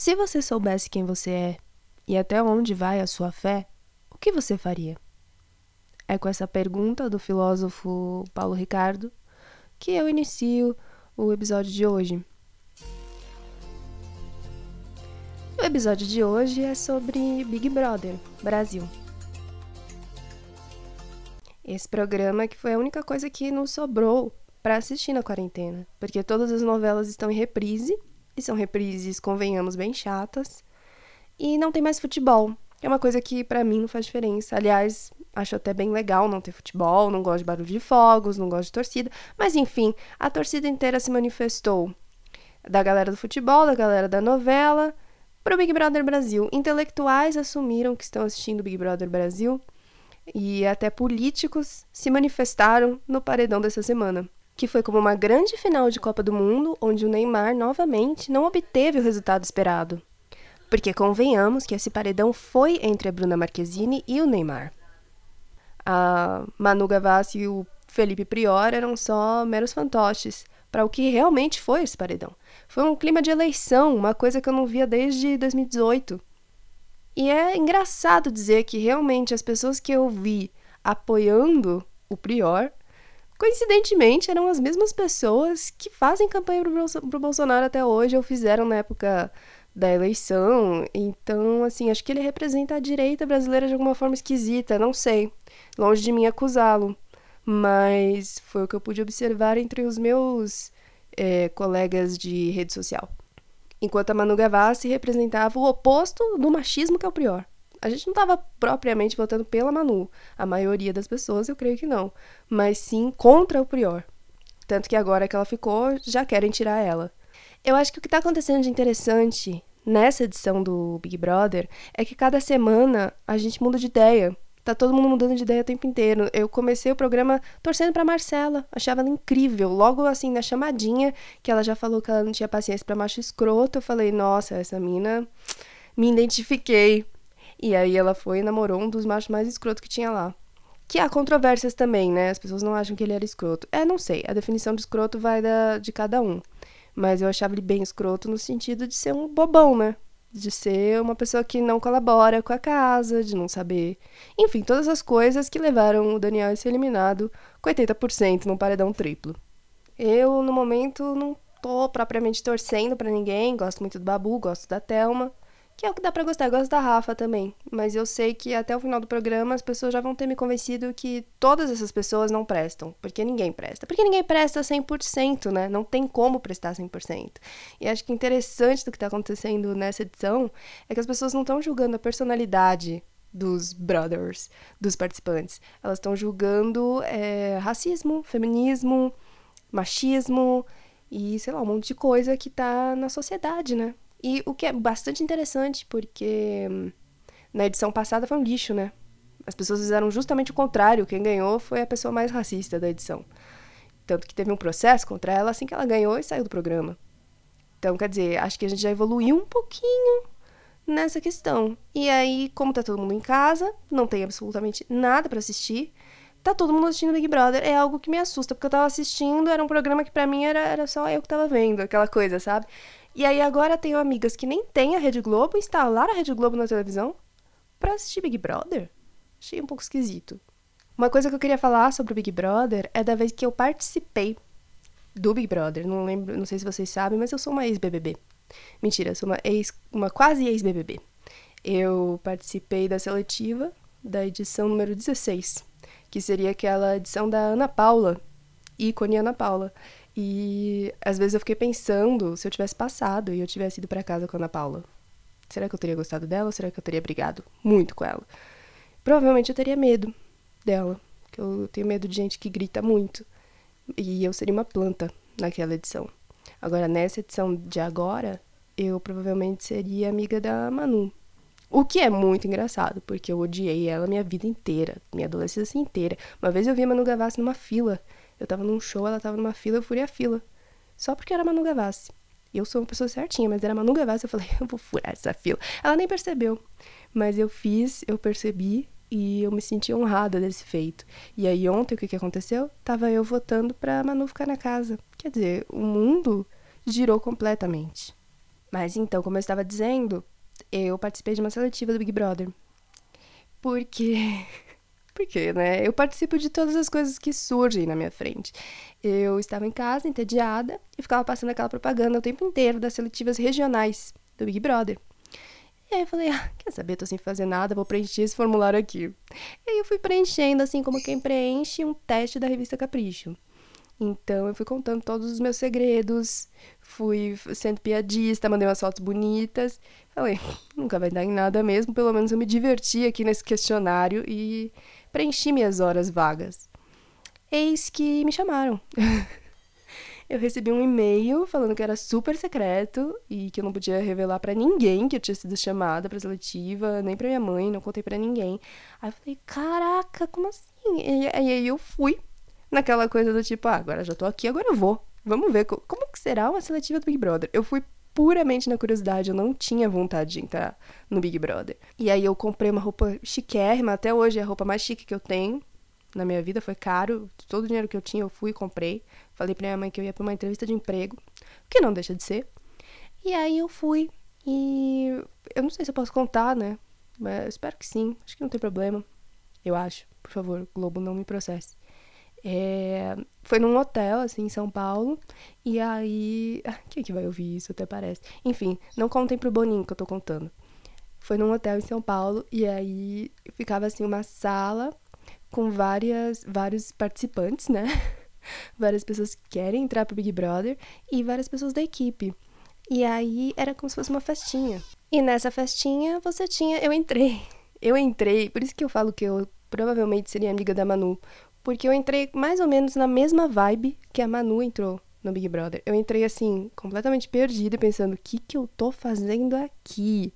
Se você soubesse quem você é e até onde vai a sua fé, o que você faria? É com essa pergunta do filósofo Paulo Ricardo que eu inicio o episódio de hoje. O episódio de hoje é sobre Big Brother Brasil. Esse programa que foi a única coisa que nos sobrou para assistir na quarentena, porque todas as novelas estão em reprise, e são reprises, convenhamos, bem chatas, e não tem mais futebol, é uma coisa que para mim não faz diferença. Aliás, acho até bem legal não ter futebol, não gosto de barulho de fogos, não gosto de torcida, mas enfim, a torcida inteira se manifestou. Da galera do futebol, da galera da novela, para o Big Brother Brasil. Intelectuais assumiram que estão assistindo Big Brother Brasil e até políticos se manifestaram no paredão dessa semana que foi como uma grande final de Copa do Mundo, onde o Neymar novamente não obteve o resultado esperado. Porque convenhamos que esse paredão foi entre a Bruna Marquezine e o Neymar. A Manu Gavassi e o Felipe Prior eram só meros fantoches para o que realmente foi esse paredão. Foi um clima de eleição, uma coisa que eu não via desde 2018. E é engraçado dizer que realmente as pessoas que eu vi apoiando o Prior coincidentemente, eram as mesmas pessoas que fazem campanha pro, pro Bolsonaro até hoje, ou fizeram na época da eleição. Então, assim, acho que ele representa a direita brasileira de alguma forma esquisita, não sei. Longe de mim acusá-lo. Mas foi o que eu pude observar entre os meus é, colegas de rede social. Enquanto a Manu Gavassi representava o oposto do machismo que é o Prior. A gente não estava propriamente votando pela Manu. A maioria das pessoas, eu creio que não. Mas sim contra o Prior. Tanto que agora que ela ficou, já querem tirar ela. Eu acho que o que está acontecendo de interessante nessa edição do Big Brother é que cada semana a gente muda de ideia. Tá todo mundo mudando de ideia o tempo inteiro. Eu comecei o programa torcendo pra Marcela. Achava ela incrível. Logo assim, na chamadinha, que ela já falou que ela não tinha paciência para macho escroto, eu falei, nossa, essa mina. Me identifiquei. E aí ela foi e namorou um dos machos mais escrotos que tinha lá. Que há controvérsias também, né? As pessoas não acham que ele era escroto. É, não sei. A definição de escroto vai da, de cada um. Mas eu achava ele bem escroto no sentido de ser um bobão, né? De ser uma pessoa que não colabora com a casa, de não saber. Enfim, todas as coisas que levaram o Daniel a ser eliminado com 80% num paredão triplo. Eu, no momento, não tô propriamente torcendo para ninguém. Gosto muito do Babu, gosto da Thelma que é o que dá para gostar. Eu gosto da Rafa também, mas eu sei que até o final do programa as pessoas já vão ter me convencido que todas essas pessoas não prestam, porque ninguém presta. Porque ninguém presta 100%, né? Não tem como prestar 100%. E acho que interessante do que tá acontecendo nessa edição é que as pessoas não estão julgando a personalidade dos brothers, dos participantes. Elas estão julgando é, racismo, feminismo, machismo e, sei lá, um monte de coisa que tá na sociedade, né? E o que é bastante interessante, porque hum, na edição passada foi um lixo, né? As pessoas fizeram justamente o contrário. Quem ganhou foi a pessoa mais racista da edição. Tanto que teve um processo contra ela assim que ela ganhou e saiu do programa. Então, quer dizer, acho que a gente já evoluiu um pouquinho nessa questão. E aí, como tá todo mundo em casa, não tem absolutamente nada para assistir, tá todo mundo assistindo Big Brother. É algo que me assusta, porque eu tava assistindo, era um programa que para mim era, era só eu que tava vendo, aquela coisa, sabe? E aí agora tenho amigas que nem têm a Rede Globo, instalaram a Rede Globo na televisão para assistir Big Brother. Achei um pouco esquisito. Uma coisa que eu queria falar sobre o Big Brother é da vez que eu participei do Big Brother. Não lembro, não sei se vocês sabem, mas eu sou uma ex-BBB. Mentira, sou uma ex, uma quase ex-BBB. Eu participei da seletiva da edição número 16, que seria aquela edição da Ana Paula, ícone Ana Paula. E às vezes eu fiquei pensando se eu tivesse passado e eu tivesse ido para casa com a Ana Paula. Será que eu teria gostado dela ou será que eu teria brigado muito com ela? Provavelmente eu teria medo dela, porque eu tenho medo de gente que grita muito. E eu seria uma planta naquela edição. Agora, nessa edição de agora, eu provavelmente seria amiga da Manu. O que é muito engraçado, porque eu odiei ela minha vida inteira, minha adolescência inteira. Uma vez eu vi a Manu Gavassi numa fila eu tava num show, ela tava numa fila, eu furei a fila. Só porque era Manu Gavassi. Eu sou uma pessoa certinha, mas era Manu Gavassi, eu falei, eu vou furar essa fila. Ela nem percebeu. Mas eu fiz, eu percebi e eu me senti honrada desse feito. E aí ontem o que, que aconteceu? Tava eu votando pra Manu ficar na casa. Quer dizer, o mundo girou completamente. Mas então, como eu estava dizendo, eu participei de uma seletiva do Big Brother. Porque. Porque, né? Eu participo de todas as coisas que surgem na minha frente. Eu estava em casa, entediada, e ficava passando aquela propaganda o tempo inteiro das seletivas regionais do Big Brother. E aí eu falei, ah, quer saber, tô sem fazer nada, vou preencher esse formulário aqui. E aí eu fui preenchendo, assim como quem preenche um teste da revista Capricho. Então eu fui contando todos os meus segredos, fui sendo piadista, mandei umas fotos bonitas. Falei, nunca vai dar em nada mesmo, pelo menos eu me diverti aqui nesse questionário e preenchi minhas horas vagas. Eis que me chamaram. eu recebi um e-mail falando que era super secreto e que eu não podia revelar para ninguém que eu tinha sido chamada pra seletiva, nem pra minha mãe, não contei para ninguém. Aí eu falei, caraca, como assim? E, aí eu fui naquela coisa do tipo, ah, agora já tô aqui, agora eu vou. Vamos ver como que será uma seletiva do Big Brother. Eu fui puramente na curiosidade, eu não tinha vontade de entrar no Big Brother. E aí eu comprei uma roupa chiquérrima, até hoje é a roupa mais chique que eu tenho na minha vida, foi caro, todo o dinheiro que eu tinha eu fui e comprei. Falei pra minha mãe que eu ia pra uma entrevista de emprego, que não deixa de ser. E aí eu fui e eu não sei se eu posso contar, né? Mas espero que sim, acho que não tem problema. Eu acho. Por favor, Globo, não me processe. É... Foi num hotel, assim, em São Paulo. E aí. Quem é que vai ouvir isso? Até parece. Enfim, não contem pro Boninho que eu tô contando. Foi num hotel em São Paulo. E aí ficava, assim, uma sala com várias, vários participantes, né? várias pessoas que querem entrar pro Big Brother e várias pessoas da equipe. E aí era como se fosse uma festinha. E nessa festinha você tinha. Eu entrei. Eu entrei, por isso que eu falo que eu provavelmente seria amiga da Manu. Porque eu entrei mais ou menos na mesma vibe que a Manu entrou no Big Brother. Eu entrei assim, completamente perdida, pensando: o que, que eu tô fazendo aqui?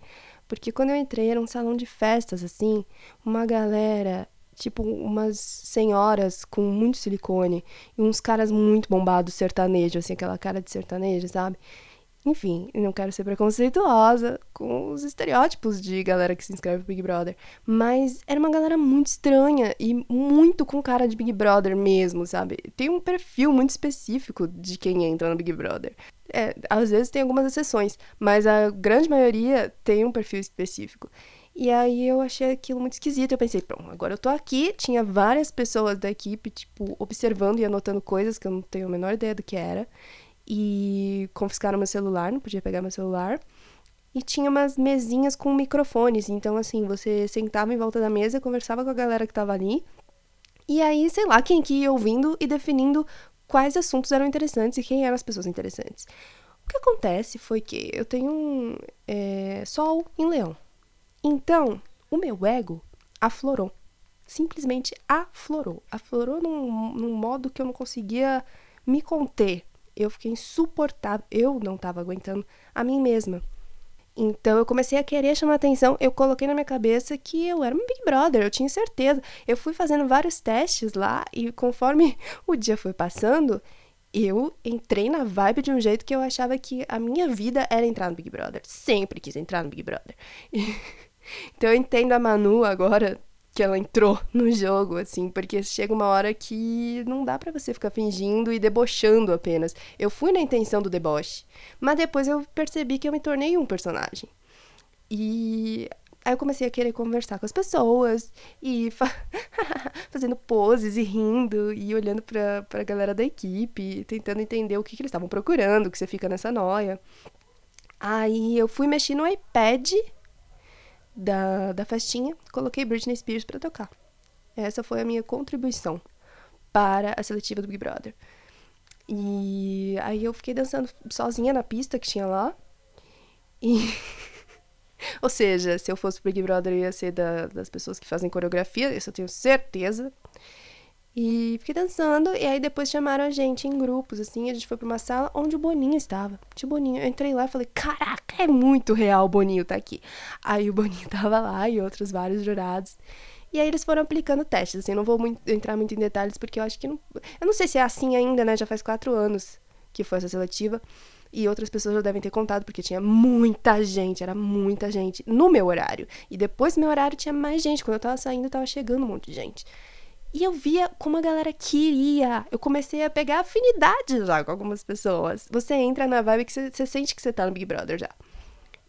Porque quando eu entrei era um salão de festas, assim, uma galera tipo umas senhoras com muito silicone e uns caras muito bombados sertanejo, assim, aquela cara de sertanejo, sabe? Enfim, não quero ser preconceituosa com os estereótipos de galera que se inscreve pro Big Brother, mas era uma galera muito estranha e muito com cara de Big Brother mesmo, sabe? Tem um perfil muito específico de quem entra no Big Brother. É, às vezes tem algumas exceções, mas a grande maioria tem um perfil específico. E aí eu achei aquilo muito esquisito. Eu pensei, pronto, agora eu tô aqui. Tinha várias pessoas da equipe, tipo, observando e anotando coisas que eu não tenho a menor ideia do que era. E confiscaram meu celular, não podia pegar meu celular. E tinha umas mesinhas com microfones. Então, assim, você sentava em volta da mesa, conversava com a galera que tava ali. E aí, sei lá, quem que ia ouvindo e definindo quais assuntos eram interessantes e quem eram as pessoas interessantes. O que acontece foi que eu tenho um é, sol em leão. Então, o meu ego aflorou. Simplesmente aflorou. Aflorou num, num modo que eu não conseguia me conter. Eu fiquei insuportável. Eu não estava aguentando a mim mesma. Então eu comecei a querer chamar atenção. Eu coloquei na minha cabeça que eu era um Big Brother, eu tinha certeza. Eu fui fazendo vários testes lá e conforme o dia foi passando, eu entrei na vibe de um jeito que eu achava que a minha vida era entrar no Big Brother. Sempre quis entrar no Big Brother. Então eu entendo a Manu agora que ela entrou no jogo, assim, porque chega uma hora que não dá para você ficar fingindo e debochando apenas. Eu fui na intenção do deboche, mas depois eu percebi que eu me tornei um personagem. E aí eu comecei a querer conversar com as pessoas e fa fazendo poses e rindo e olhando pra, pra galera da equipe, tentando entender o que, que eles estavam procurando, que você fica nessa noia. Aí eu fui mexer no iPad da, da festinha, coloquei Britney Spears para tocar. Essa foi a minha contribuição para a seletiva do Big Brother. E aí eu fiquei dançando sozinha na pista que tinha lá. E. Ou seja, se eu fosse pro Big Brother, eu ia ser da, das pessoas que fazem coreografia, isso eu tenho certeza. E fiquei dançando, e aí depois chamaram a gente em grupos, assim, a gente foi pra uma sala onde o Boninho estava. Tinha Boninho. Eu entrei lá e falei, caraca, é muito real o Boninho tá aqui. Aí o Boninho tava lá e outros vários jurados. E aí eles foram aplicando testes, assim, não vou muito, entrar muito em detalhes, porque eu acho que não. Eu não sei se é assim ainda, né? Já faz quatro anos que foi essa seletiva. E outras pessoas já devem ter contado, porque tinha muita gente, era muita gente no meu horário. E depois do meu horário tinha mais gente. Quando eu tava saindo, tava chegando um monte de gente. E eu via como a galera queria. Eu comecei a pegar afinidade já com algumas pessoas. Você entra na vibe que você, sente que você tá no Big Brother já.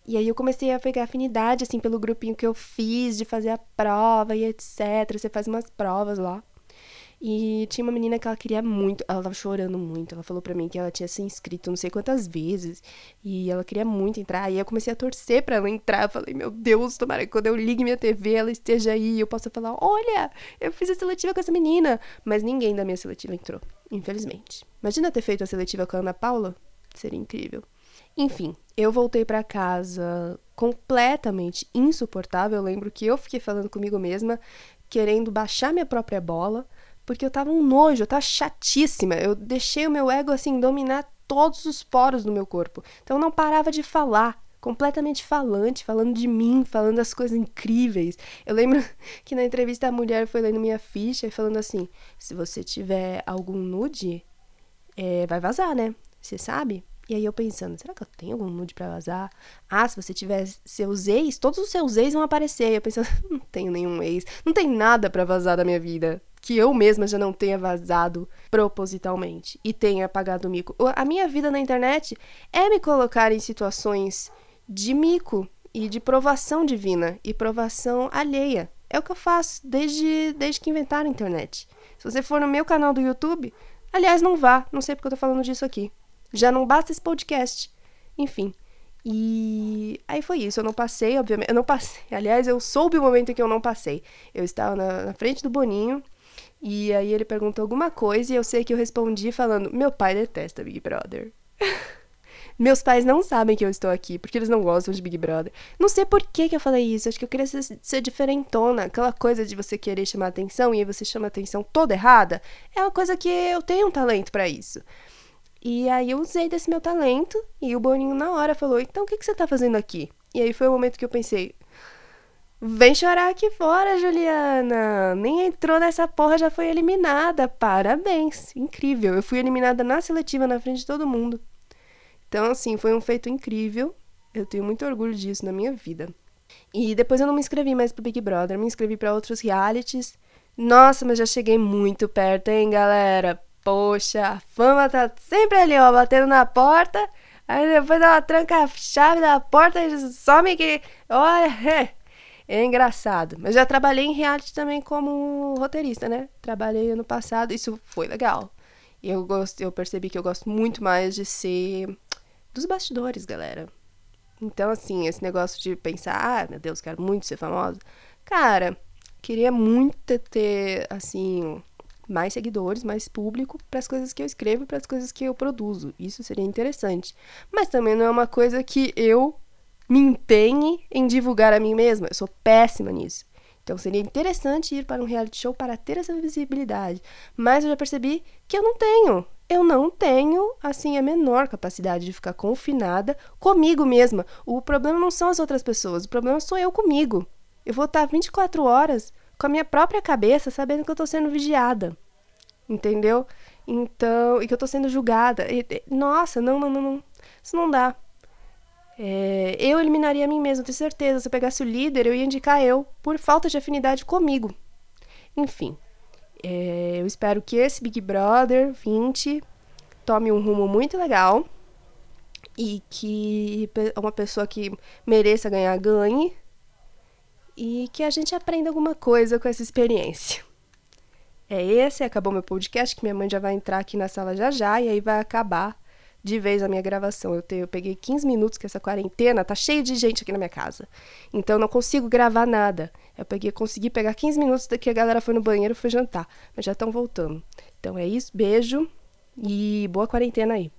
E aí eu comecei a pegar afinidade, assim, pelo grupinho que eu fiz de fazer a prova e etc. Você faz umas provas lá. E tinha uma menina que ela queria muito, ela tava chorando muito. Ela falou para mim que ela tinha se inscrito não sei quantas vezes e ela queria muito entrar. E eu comecei a torcer para ela entrar. Eu falei, meu Deus, tomara que quando eu ligue minha TV ela esteja aí eu possa falar: olha, eu fiz a seletiva com essa menina. Mas ninguém da minha seletiva entrou, infelizmente. Imagina ter feito a seletiva com a Ana Paula? Seria incrível. Enfim, eu voltei para casa completamente insuportável. Eu lembro que eu fiquei falando comigo mesma, querendo baixar minha própria bola, porque eu tava um nojo, eu tava chatíssima. Eu deixei o meu ego assim dominar todos os poros do meu corpo. Então eu não parava de falar, completamente falante, falando de mim, falando das coisas incríveis. Eu lembro que na entrevista a mulher foi lendo minha ficha e falando assim: se você tiver algum nude, é, vai vazar, né? Você sabe? E aí eu pensando, será que eu tenho algum nude para vazar? Ah, se você tiver seus ex, todos os seus ex vão aparecer. E eu pensando, não tenho nenhum ex, não tem nada para vazar da minha vida que eu mesma já não tenha vazado propositalmente e tenha pagado mico. A minha vida na internet é me colocar em situações de mico e de provação divina e provação alheia. É o que eu faço desde, desde que inventaram a internet. Se você for no meu canal do YouTube, aliás, não vá, não sei porque eu tô falando disso aqui. Já não basta esse podcast. Enfim. E aí foi isso. Eu não passei, obviamente. Eu não passei. Aliás, eu soube o momento em que eu não passei. Eu estava na, na frente do Boninho. E aí ele perguntou alguma coisa e eu sei que eu respondi falando: Meu pai detesta Big Brother. Meus pais não sabem que eu estou aqui, porque eles não gostam de Big Brother. Não sei por que, que eu falei isso. Acho que eu queria ser, ser diferentona. Aquela coisa de você querer chamar atenção e aí você chama atenção toda errada. É uma coisa que eu tenho um talento para isso. E aí eu usei desse meu talento e o Boninho na hora falou: Então o que, que você tá fazendo aqui? E aí foi o momento que eu pensei: Vem chorar aqui fora, Juliana! Nem entrou nessa porra, já foi eliminada. Parabéns! Incrível! Eu fui eliminada na seletiva na frente de todo mundo. Então, assim, foi um feito incrível. Eu tenho muito orgulho disso na minha vida. E depois eu não me inscrevi mais pro Big Brother, me inscrevi para outros realities. Nossa, mas já cheguei muito perto, hein, galera? Poxa, a fama tá sempre ali, ó, batendo na porta. Aí depois ela tranca a chave da porta e some que. Olha, é, é engraçado. Mas já trabalhei em reality também como roteirista, né? Trabalhei ano passado, isso foi legal. Eu, gosto, eu percebi que eu gosto muito mais de ser dos bastidores, galera. Então, assim, esse negócio de pensar, ah, meu Deus, quero muito ser famosa. Cara, queria muito ter, assim, mais seguidores, mais público para as coisas que eu escrevo e para as coisas que eu produzo. Isso seria interessante. Mas também não é uma coisa que eu me empenhe em divulgar a mim mesma. Eu sou péssima nisso. Então seria interessante ir para um reality show para ter essa visibilidade. Mas eu já percebi que eu não tenho. Eu não tenho, assim, a menor capacidade de ficar confinada comigo mesma. O problema não são as outras pessoas, o problema sou eu comigo. Eu vou estar 24 horas com a minha própria cabeça, sabendo que eu tô sendo vigiada. Entendeu? Então, e que eu tô sendo julgada. E, e, nossa, não, não, não, não. Isso não dá. É, eu eliminaria a mim mesma, tenho certeza. Se eu pegasse o líder, eu ia indicar eu, por falta de afinidade comigo. Enfim, é, eu espero que esse Big Brother 20 tome um rumo muito legal e que uma pessoa que mereça ganhar ganhe e que a gente aprenda alguma coisa com essa experiência. É esse, acabou meu podcast, que minha mãe já vai entrar aqui na sala já já, e aí vai acabar de vez a minha gravação. Eu, te, eu peguei 15 minutos, que essa quarentena tá cheia de gente aqui na minha casa. Então eu não consigo gravar nada. Eu peguei, consegui pegar 15 minutos que a galera foi no banheiro foi jantar. Mas já estão voltando. Então é isso, beijo e boa quarentena aí.